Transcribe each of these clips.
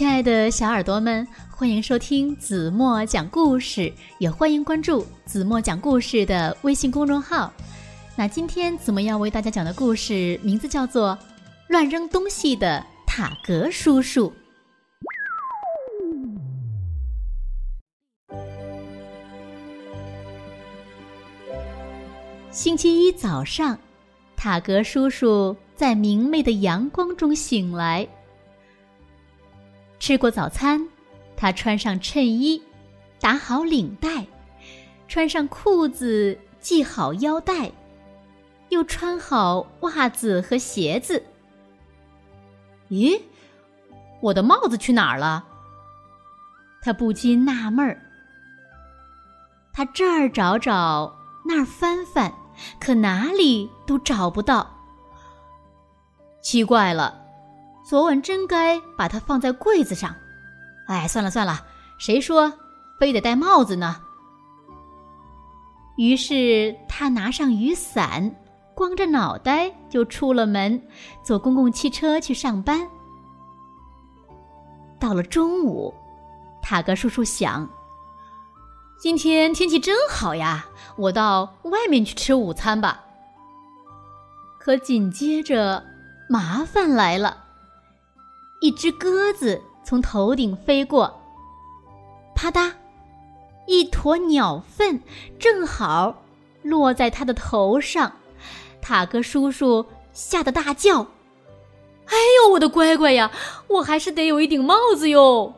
亲爱的小耳朵们，欢迎收听子墨讲故事，也欢迎关注子墨讲故事的微信公众号。那今天子墨要为大家讲的故事名字叫做《乱扔东西的塔格叔叔》。星期一早上，塔格叔叔在明媚的阳光中醒来。吃过早餐，他穿上衬衣，打好领带，穿上裤子，系好腰带，又穿好袜子和鞋子。咦，我的帽子去哪儿了？他不禁纳闷儿。他这儿找找，那儿翻翻，可哪里都找不到。奇怪了。昨晚真该把它放在柜子上，哎，算了算了，谁说非得戴帽子呢？于是他拿上雨伞，光着脑袋就出了门，坐公共汽车去上班。到了中午，塔格叔叔想：今天天气真好呀，我到外面去吃午餐吧。可紧接着，麻烦来了。一只鸽子从头顶飞过，啪嗒，一坨鸟粪正好落在他的头上。塔格叔叔吓得大叫：“哎呦，我的乖乖呀！我还是得有一顶帽子哟！”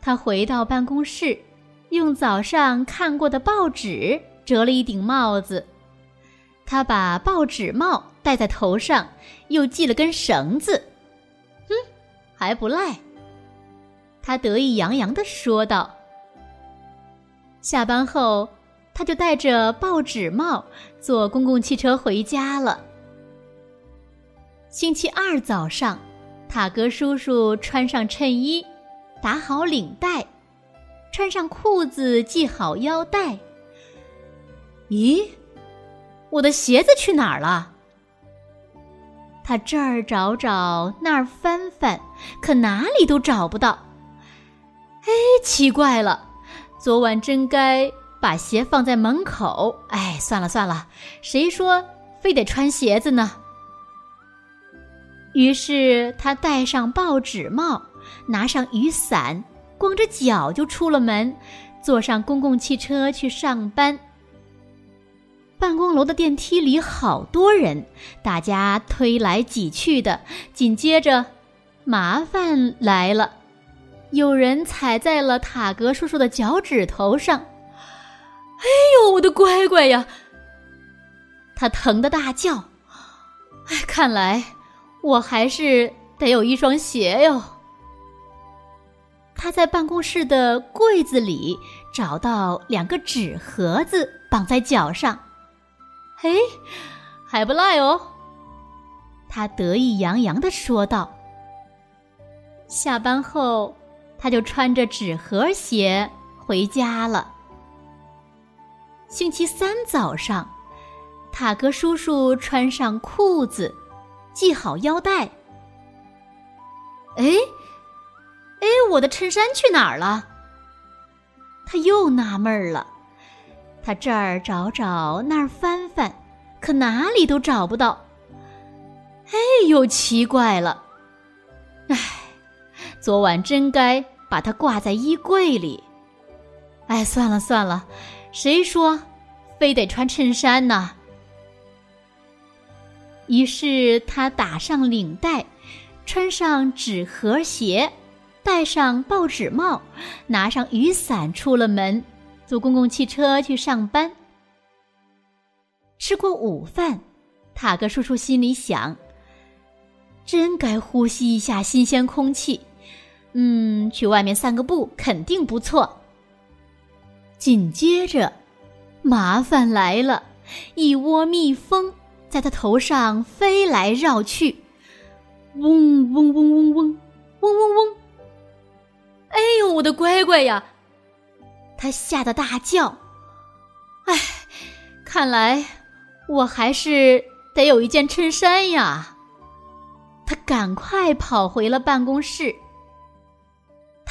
他回到办公室，用早上看过的报纸折了一顶帽子。他把报纸帽戴在头上，又系了根绳子。还不赖，他得意洋洋的说道。下班后，他就戴着报纸帽坐公共汽车回家了。星期二早上，塔格叔叔穿上衬衣，打好领带，穿上裤子，系好腰带。咦，我的鞋子去哪儿了？他这儿找找，那儿翻翻，可哪里都找不到。哎，奇怪了，昨晚真该把鞋放在门口。哎，算了算了，谁说非得穿鞋子呢？于是他戴上报纸帽，拿上雨伞，光着脚就出了门，坐上公共汽车去上班。办公楼的电梯里好多人，大家推来挤去的。紧接着，麻烦来了，有人踩在了塔格叔叔的脚趾头上。哎呦，我的乖乖呀！他疼得大叫。哎，看来我还是得有一双鞋哟。他在办公室的柜子里找到两个纸盒子，绑在脚上。嘿，还不赖哦！他得意洋洋的说道。下班后，他就穿着纸盒鞋回家了。星期三早上，塔格叔叔穿上裤子，系好腰带。哎，哎，我的衬衫去哪儿了？他又纳闷了。他这儿找找，那儿翻翻，可哪里都找不到。哎呦，奇怪了！哎，昨晚真该把它挂在衣柜里。哎，算了算了，谁说非得穿衬衫呢？于是他打上领带，穿上纸盒鞋，戴上报纸帽，拿上雨伞，出了门。坐公共汽车去上班。吃过午饭，塔格叔叔心里想：“真该呼吸一下新鲜空气。”嗯，去外面散个步肯定不错。紧接着，麻烦来了，一窝蜜蜂在他头上飞来绕去，嗡嗡嗡嗡嗡，嗡嗡嗡。哎呦，我的乖乖呀！他吓得大叫：“哎，看来我还是得有一件衬衫呀！”他赶快跑回了办公室。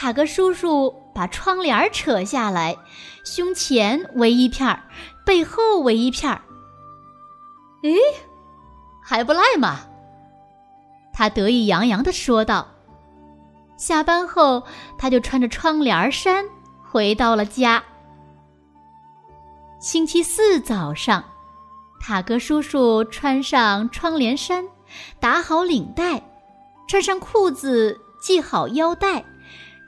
塔格叔叔把窗帘扯下来，胸前围一片儿，背后围一片儿。哎，还不赖嘛！他得意洋洋的说道。下班后，他就穿着窗帘衫回到了家。星期四早上，塔格叔叔穿上窗帘衫，打好领带，穿上裤子，系好腰带，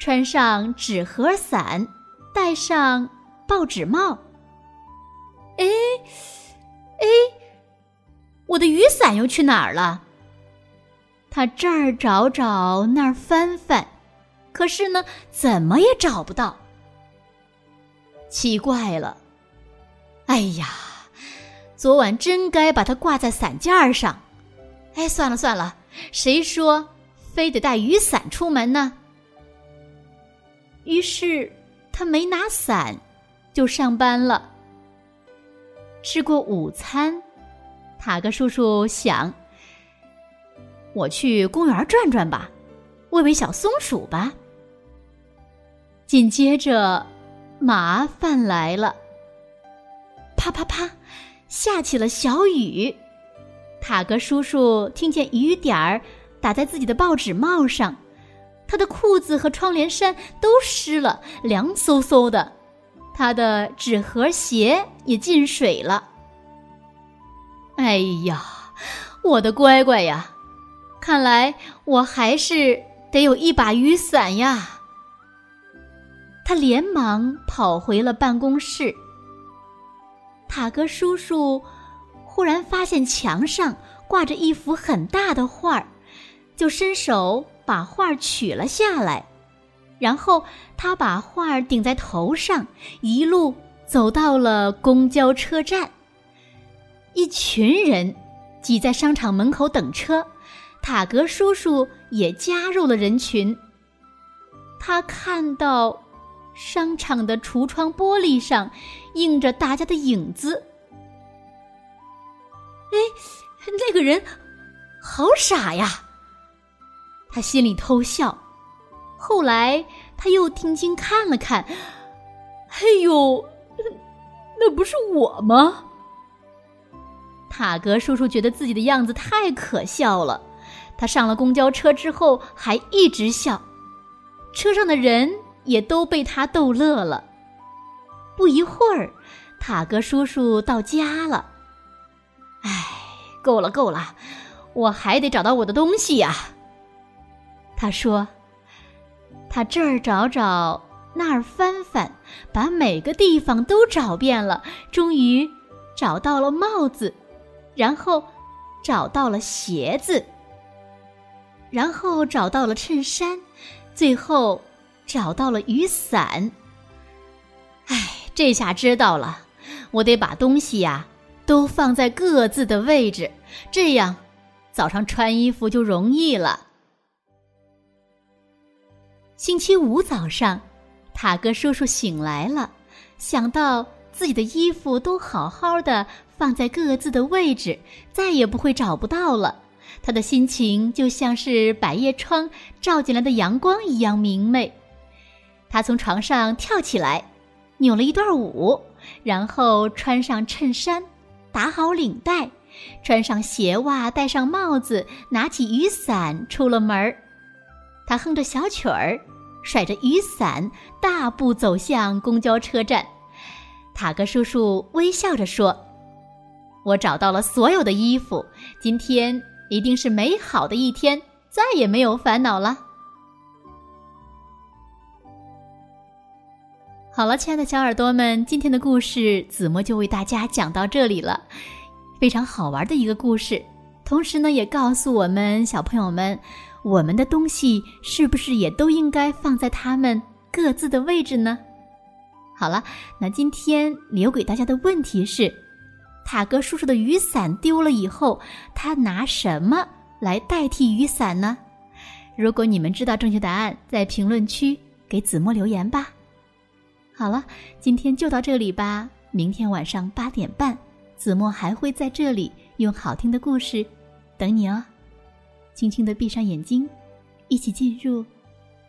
穿上纸盒伞，戴上报纸帽。哎，哎，我的雨伞又去哪儿了？他这儿找找，那儿翻翻，可是呢，怎么也找不到。奇怪了，哎呀，昨晚真该把它挂在伞架上。哎，算了算了，谁说非得带雨伞出门呢？于是他没拿伞，就上班了。吃过午餐，塔格叔叔想。我去公园转转吧，喂喂小松鼠吧。紧接着，麻烦来了。啪啪啪，下起了小雨。塔格叔叔听见雨点儿打在自己的报纸帽上，他的裤子和窗帘衫都湿了，凉飕飕的。他的纸盒鞋也进水了。哎呀，我的乖乖呀！看来我还是得有一把雨伞呀！他连忙跑回了办公室。塔格叔叔忽然发现墙上挂着一幅很大的画儿，就伸手把画取了下来，然后他把画顶在头上，一路走到了公交车站。一群人挤在商场门口等车。塔格叔叔也加入了人群。他看到商场的橱窗玻璃上映着大家的影子。哎，那个人好傻呀！他心里偷笑。后来他又定睛看了看，哎呦，那不是我吗？塔格叔叔觉得自己的样子太可笑了。他上了公交车之后还一直笑，车上的人也都被他逗乐了。不一会儿，塔格叔叔到家了。唉，够了够了，我还得找到我的东西呀。他说：“他这儿找找，那儿翻翻，把每个地方都找遍了，终于找到了帽子，然后找到了鞋子。”然后找到了衬衫，最后找到了雨伞。哎，这下知道了，我得把东西呀都放在各自的位置，这样早上穿衣服就容易了。星期五早上，塔格叔叔醒来了，想到自己的衣服都好好的放在各自的位置，再也不会找不到了。他的心情就像是百叶窗照进来的阳光一样明媚。他从床上跳起来，扭了一段舞，然后穿上衬衫，打好领带，穿上鞋袜，戴上帽子，拿起雨伞，出了门儿。他哼着小曲儿，甩着雨伞，大步走向公交车站。塔格叔叔微笑着说：“我找到了所有的衣服，今天。”一定是美好的一天，再也没有烦恼了。好了，亲爱的小耳朵们，今天的故事子墨就为大家讲到这里了。非常好玩的一个故事，同时呢，也告诉我们小朋友们，我们的东西是不是也都应该放在他们各自的位置呢？好了，那今天留给大家的问题是。塔格叔叔的雨伞丢了以后，他拿什么来代替雨伞呢？如果你们知道正确答案，在评论区给子墨留言吧。好了，今天就到这里吧。明天晚上八点半，子墨还会在这里用好听的故事等你哦。轻轻的闭上眼睛，一起进入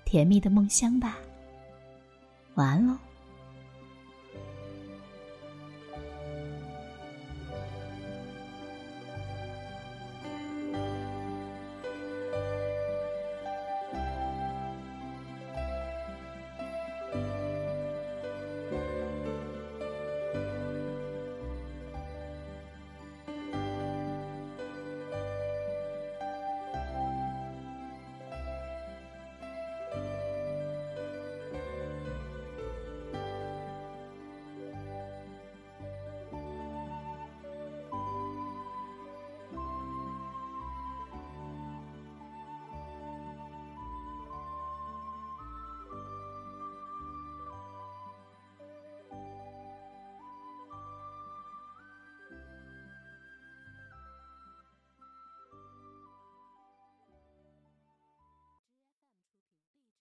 甜蜜的梦乡吧。晚安喽。